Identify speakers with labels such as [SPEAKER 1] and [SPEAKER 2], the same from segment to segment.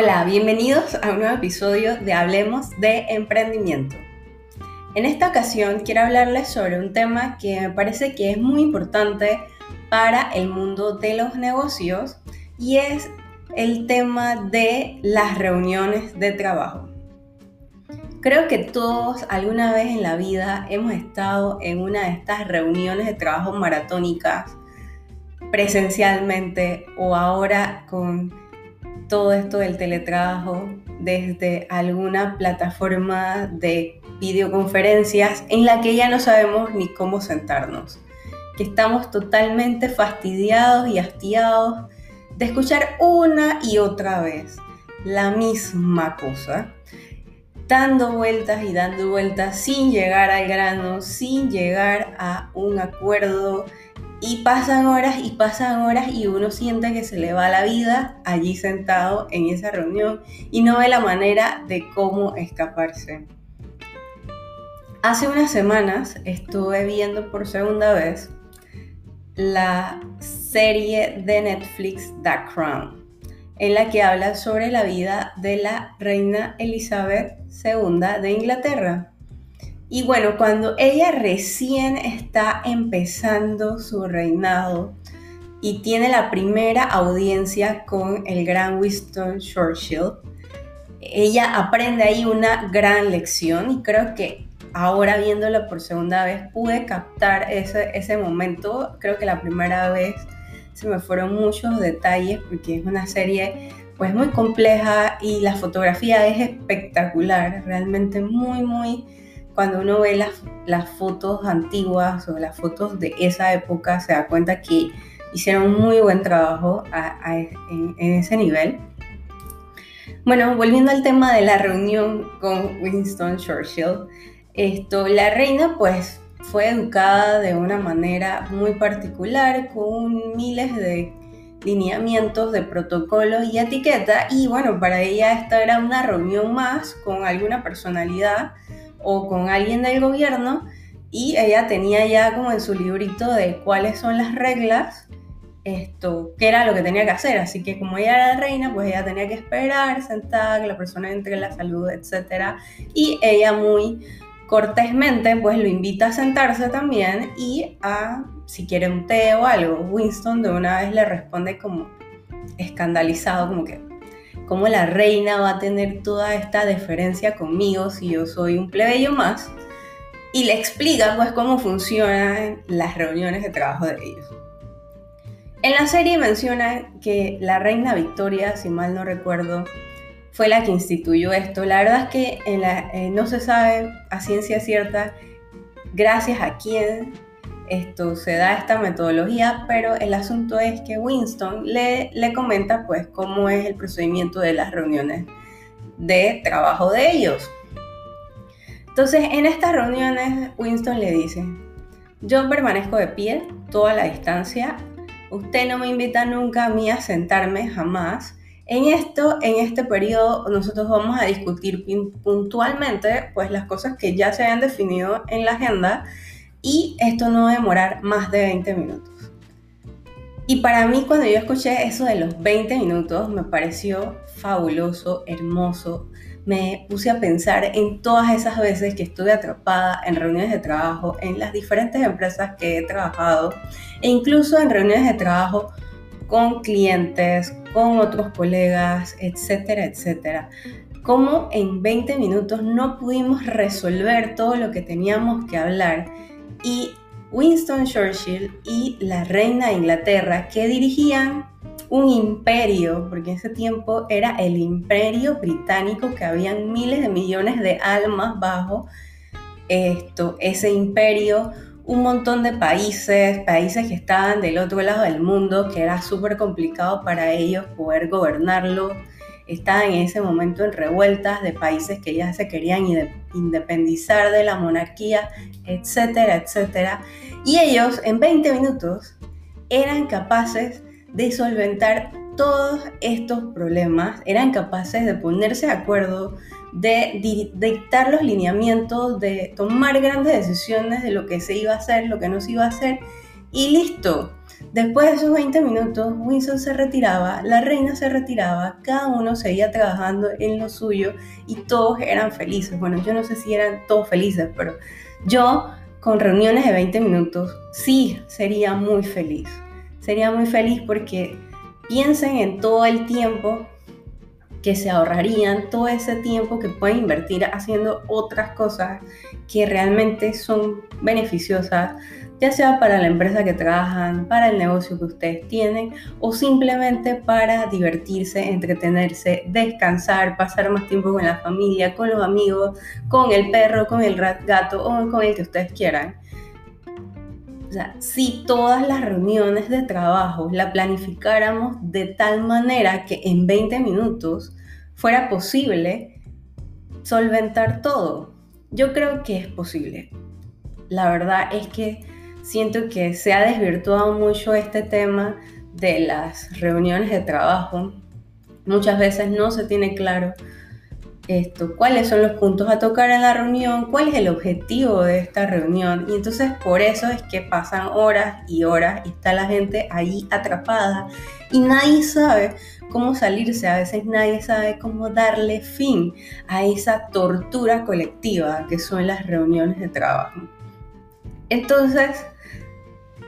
[SPEAKER 1] Hola, bienvenidos a un nuevo episodio de Hablemos de Emprendimiento. En esta ocasión quiero hablarles sobre un tema que me parece que es muy importante para el mundo de los negocios y es el tema de las reuniones de trabajo. Creo que todos alguna vez en la vida hemos estado en una de estas reuniones de trabajo maratónicas presencialmente o ahora con todo esto del teletrabajo desde alguna plataforma de videoconferencias en la que ya no sabemos ni cómo sentarnos, que estamos totalmente fastidiados y hastiados de escuchar una y otra vez la misma cosa, dando vueltas y dando vueltas sin llegar al grano, sin llegar a un acuerdo y pasan horas y pasan horas y uno siente que se le va la vida allí sentado en esa reunión y no ve la manera de cómo escaparse. Hace unas semanas estuve viendo por segunda vez la serie de Netflix The Crown, en la que habla sobre la vida de la reina Elizabeth II de Inglaterra. Y bueno, cuando ella recién está empezando su reinado y tiene la primera audiencia con el gran Winston Churchill, ella aprende ahí una gran lección y creo que ahora viéndola por segunda vez pude captar ese, ese momento. Creo que la primera vez se me fueron muchos detalles porque es una serie pues muy compleja y la fotografía es espectacular, realmente muy, muy cuando uno ve las, las fotos antiguas o las fotos de esa época, se da cuenta que hicieron un muy buen trabajo en, ese nivel. Bueno, volviendo al tema de la reunión con Winston Churchill, esto, la reina pues fue educada de una manera muy particular, con miles de lineamientos de protocolos y etiqueta, y bueno, para ella esta era una reunión más con alguna personalidad o con alguien del gobierno y ella tenía ya como en su librito de cuáles son las reglas, esto, qué era lo que tenía que hacer. Así que como ella era reina, pues ella tenía que esperar sentada, que la persona entre la salud, etc. Y ella muy cortésmente pues lo invita a sentarse también y a, si quiere un té o algo, Winston de una vez le responde como escandalizado, como que cómo la reina va a tener toda esta deferencia conmigo si yo soy un plebeyo más. Y le explica pues cómo funcionan las reuniones de trabajo de ellos. En la serie menciona que la reina Victoria, si mal no recuerdo, fue la que instituyó esto. La verdad es que eh, no se sabe a ciencia cierta gracias a quién esto se da esta metodología, pero el asunto es que Winston le, le comenta pues cómo es el procedimiento de las reuniones de trabajo de ellos. Entonces, en estas reuniones, Winston le dice, yo permanezco de pie toda la distancia, usted no me invita nunca a mí a sentarme, jamás. En esto, en este periodo, nosotros vamos a discutir puntualmente pues las cosas que ya se han definido en la agenda y esto no va a demorar más de 20 minutos. Y para mí cuando yo escuché eso de los 20 minutos me pareció fabuloso, hermoso. Me puse a pensar en todas esas veces que estuve atrapada en reuniones de trabajo, en las diferentes empresas que he trabajado e incluso en reuniones de trabajo con clientes, con otros colegas, etcétera, etcétera. Como en 20 minutos no pudimos resolver todo lo que teníamos que hablar y Winston Churchill y la reina de Inglaterra que dirigían un imperio, porque en ese tiempo era el imperio británico que habían miles de millones de almas bajo esto, ese imperio, un montón de países, países que estaban del otro lado del mundo, que era súper complicado para ellos poder gobernarlo estaban en ese momento en revueltas de países que ya se querían independizar de la monarquía, etcétera, etcétera. Y ellos en 20 minutos eran capaces de solventar todos estos problemas, eran capaces de ponerse de acuerdo, de dictar los lineamientos, de tomar grandes decisiones de lo que se iba a hacer, lo que no se iba a hacer, y listo. Después de esos 20 minutos, Winston se retiraba, la reina se retiraba, cada uno seguía trabajando en lo suyo y todos eran felices. Bueno, yo no sé si eran todos felices, pero yo con reuniones de 20 minutos sí sería muy feliz. Sería muy feliz porque piensen en todo el tiempo que se ahorrarían todo ese tiempo que pueden invertir haciendo otras cosas que realmente son beneficiosas, ya sea para la empresa que trabajan, para el negocio que ustedes tienen o simplemente para divertirse, entretenerse, descansar, pasar más tiempo con la familia, con los amigos, con el perro, con el gato o con el que ustedes quieran. O sea, si todas las reuniones de trabajo la planificáramos de tal manera que en 20 minutos fuera posible solventar todo. Yo creo que es posible. La verdad es que siento que se ha desvirtuado mucho este tema de las reuniones de trabajo. Muchas veces no se tiene claro esto, cuáles son los puntos a tocar en la reunión, cuál es el objetivo de esta reunión. Y entonces por eso es que pasan horas y horas y está la gente ahí atrapada y nadie sabe cómo salirse, a veces nadie sabe cómo darle fin a esa tortura colectiva que son las reuniones de trabajo. Entonces,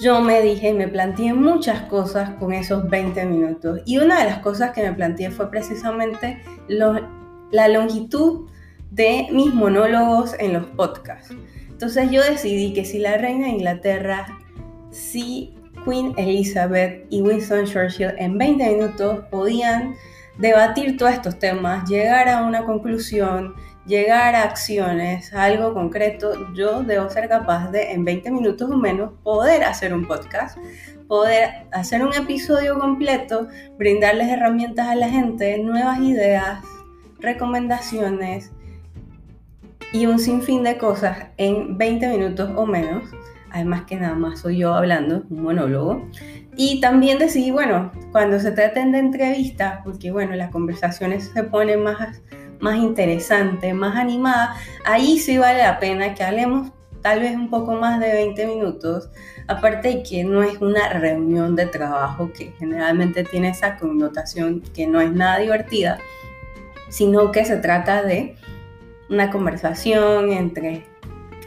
[SPEAKER 1] yo me dije, me planteé muchas cosas con esos 20 minutos. Y una de las cosas que me planteé fue precisamente la longitud de mis monólogos en los podcasts. Entonces yo decidí que si la reina de Inglaterra, si Queen Elizabeth y Winston Churchill en 20 minutos podían debatir todos estos temas, llegar a una conclusión, llegar a acciones, a algo concreto, yo debo ser capaz de en 20 minutos o menos poder hacer un podcast, poder hacer un episodio completo, brindarles herramientas a la gente, nuevas ideas, recomendaciones y un sinfín de cosas en 20 minutos o menos. Además que nada más soy yo hablando, un monólogo. Y también decidí, bueno, cuando se traten de entrevistas, porque bueno, las conversaciones se ponen más, más interesantes, más animadas, ahí sí vale la pena que hablemos tal vez un poco más de 20 minutos. Aparte de que no es una reunión de trabajo que generalmente tiene esa connotación que no es nada divertida sino que se trata de una conversación entre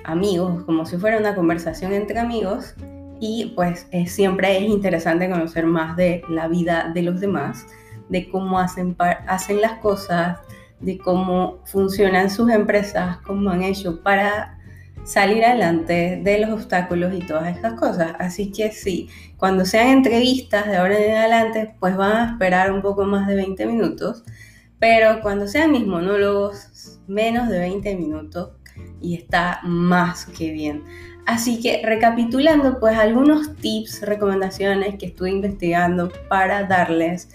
[SPEAKER 1] amigos, como si fuera una conversación entre amigos, y pues siempre es interesante conocer más de la vida de los demás, de cómo hacen, hacen las cosas, de cómo funcionan sus empresas, cómo han hecho para salir adelante de los obstáculos y todas esas cosas. Así que sí, cuando sean entrevistas de ahora en adelante, pues van a esperar un poco más de 20 minutos pero cuando sean mis monólogos, menos de 20 minutos y está más que bien. Así que recapitulando, pues algunos tips, recomendaciones que estuve investigando para darles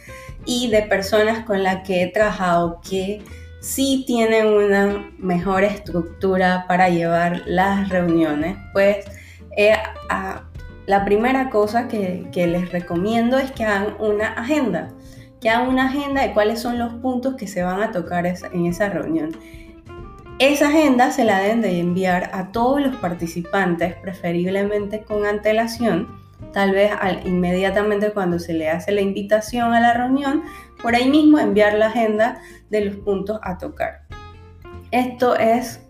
[SPEAKER 1] y de personas con las que he trabajado que sí tienen una mejor estructura para llevar las reuniones, pues eh, la primera cosa que, que les recomiendo es que hagan una agenda que hagan una agenda de cuáles son los puntos que se van a tocar en esa reunión. Esa agenda se la deben de enviar a todos los participantes, preferiblemente con antelación, tal vez inmediatamente cuando se le hace la invitación a la reunión, por ahí mismo enviar la agenda de los puntos a tocar. Esto es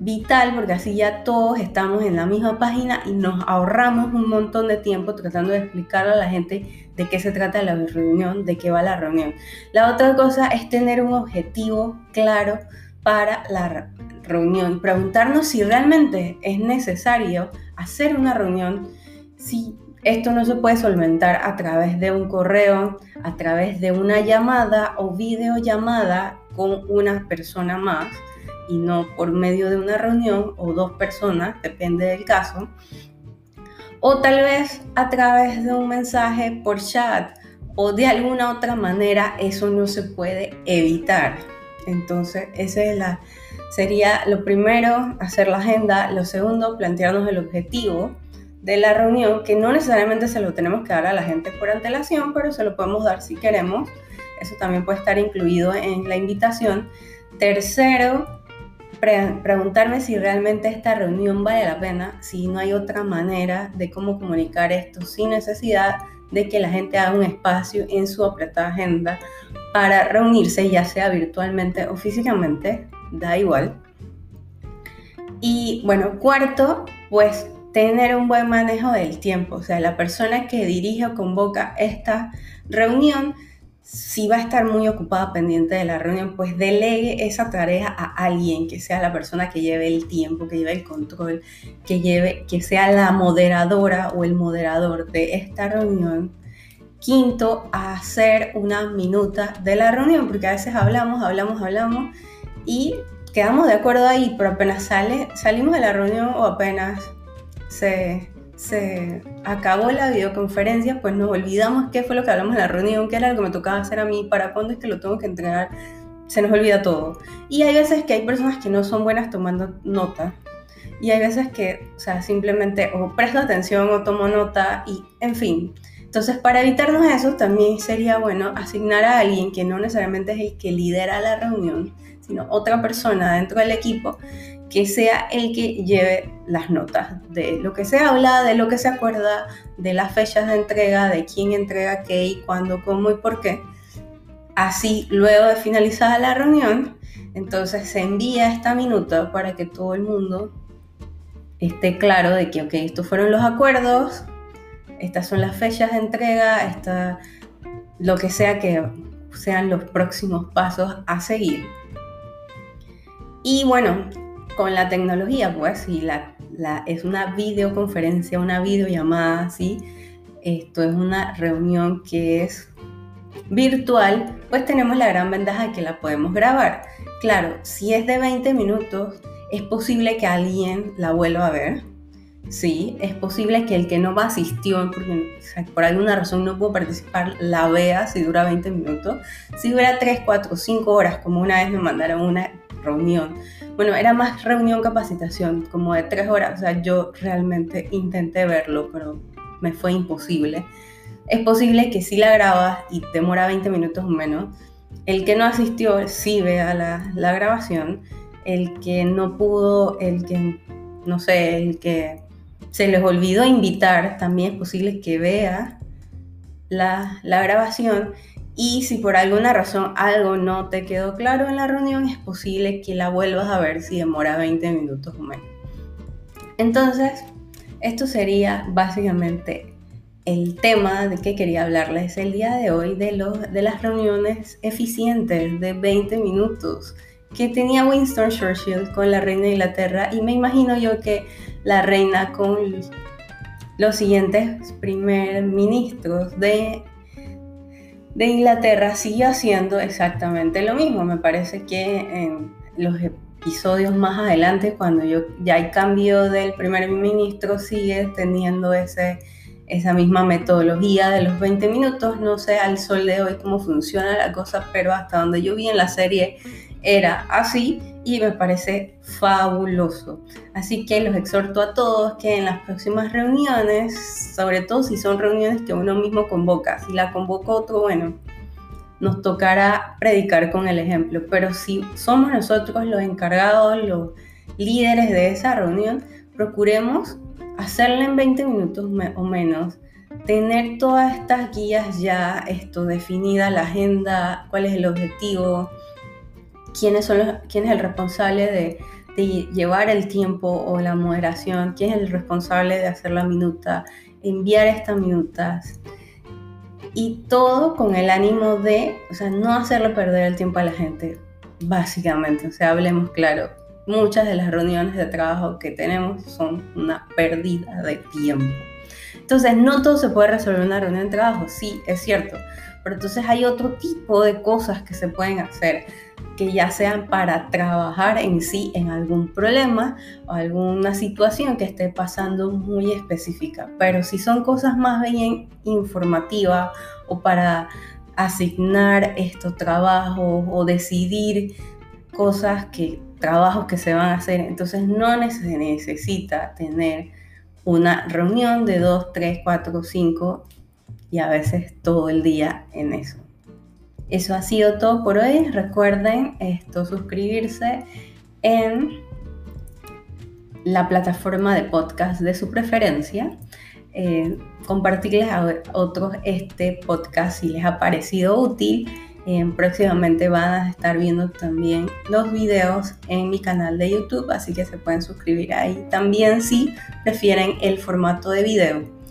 [SPEAKER 1] vital porque así ya todos estamos en la misma página y nos ahorramos un montón de tiempo tratando de explicar a la gente de qué se trata la reunión, de qué va la reunión. La otra cosa es tener un objetivo claro para la reunión y preguntarnos si realmente es necesario hacer una reunión, si esto no se puede solventar a través de un correo, a través de una llamada o videollamada con una persona más y no por medio de una reunión o dos personas, depende del caso, o tal vez a través de un mensaje por chat o de alguna otra manera, eso no se puede evitar. Entonces, ese es la, sería lo primero, hacer la agenda, lo segundo, plantearnos el objetivo de la reunión, que no necesariamente se lo tenemos que dar a la gente por antelación, pero se lo podemos dar si queremos. Eso también puede estar incluido en la invitación. Tercero, preguntarme si realmente esta reunión vale la pena, si no hay otra manera de cómo comunicar esto sin necesidad de que la gente haga un espacio en su apretada agenda para reunirse, ya sea virtualmente o físicamente, da igual. Y bueno, cuarto, pues tener un buen manejo del tiempo, o sea, la persona que dirige o convoca esta reunión, si va a estar muy ocupada pendiente de la reunión, pues delegue esa tarea a alguien que sea la persona que lleve el tiempo, que lleve el control, que lleve, que sea la moderadora o el moderador de esta reunión. Quinto, hacer una minuta de la reunión, porque a veces hablamos, hablamos, hablamos y quedamos de acuerdo ahí, pero apenas sale, salimos de la reunión o apenas se, se acabó la videoconferencia, pues nos olvidamos qué fue lo que hablamos en la reunión, qué era lo que me tocaba hacer a mí, para cuándo es que lo tengo que entregar, se nos olvida todo. Y hay veces que hay personas que no son buenas tomando nota. Y hay veces que, o sea, simplemente o presto atención o tomo nota y, en fin. Entonces, para evitarnos eso, también sería bueno asignar a alguien que no necesariamente es el que lidera la reunión, sino otra persona dentro del equipo que sea el que lleve las notas de lo que se habla, de lo que se acuerda, de las fechas de entrega, de quién entrega qué y cuándo, cómo y por qué. Así, luego de finalizada la reunión, entonces se envía esta minuta para que todo el mundo esté claro de que, ok, estos fueron los acuerdos, estas son las fechas de entrega, esta, lo que sea que sean los próximos pasos a seguir. Y bueno, con la tecnología, pues, y es una videoconferencia, una videollamada, ¿sí? Esto es una reunión que es virtual, pues tenemos la gran ventaja de que la podemos grabar. Claro, si es de 20 minutos, es posible que alguien la vuelva a ver. Sí, es posible que el que no asistió, porque por alguna razón no pudo participar, la vea si dura 20 minutos. Si dura 3, 4, 5 horas, como una vez me mandaron una reunión bueno, era más reunión capacitación, como de tres horas. O sea, yo realmente intenté verlo, pero me fue imposible. Es posible que si la grabas y demora 20 minutos o menos, el que no asistió sí vea la, la grabación, el que no pudo, el que, no sé, el que se les olvidó invitar, también es posible que vea la, la grabación y si por alguna razón algo no te quedó claro en la reunión, es posible que la vuelvas a ver si demora 20 minutos o menos. Entonces, esto sería básicamente el tema de que quería hablarles el día de hoy de, los, de las reuniones eficientes de 20 minutos que tenía Winston Churchill con la reina de Inglaterra y me imagino yo que la reina con los siguientes primer ministros de de Inglaterra sigue haciendo exactamente lo mismo. Me parece que en los episodios más adelante, cuando yo, ya hay cambio del primer ministro, sigue teniendo ese, esa misma metodología de los 20 minutos. No sé al sol de hoy cómo funciona la cosa, pero hasta donde yo vi en la serie era así y me parece fabuloso. Así que los exhorto a todos que en las próximas reuniones, sobre todo si son reuniones que uno mismo convoca, si la convoca otro, bueno, nos tocará predicar con el ejemplo, pero si somos nosotros los encargados, los líderes de esa reunión, procuremos hacerla en 20 minutos o menos, tener todas estas guías ya esto definida, la agenda, cuál es el objetivo, quiénes son los, quién es el responsable de, llevar el tiempo o la moderación, quién es el responsable de hacer la minuta, enviar estas minutas. Y todo con el ánimo de, o sea, no hacerle perder el tiempo a la gente, básicamente. O sea, hablemos claro, muchas de las reuniones de trabajo que tenemos son una pérdida de tiempo. Entonces, no todo se puede resolver en una reunión de trabajo, sí, es cierto, pero entonces hay otro tipo de cosas que se pueden hacer que ya sean para trabajar en sí en algún problema o alguna situación que esté pasando muy específica. Pero si son cosas más bien informativas o para asignar estos trabajos o decidir cosas que trabajos que se van a hacer, entonces no se necesita tener una reunión de 2, 3, 4, 5 y a veces todo el día en eso. Eso ha sido todo por hoy. Recuerden esto, suscribirse en la plataforma de podcast de su preferencia. Eh, compartirles a otros este podcast si les ha parecido útil. Eh, próximamente van a estar viendo también los videos en mi canal de YouTube, así que se pueden suscribir ahí también si prefieren el formato de video.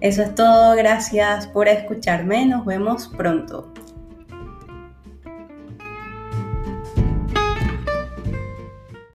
[SPEAKER 1] Eso es todo, gracias por escucharme, nos vemos pronto.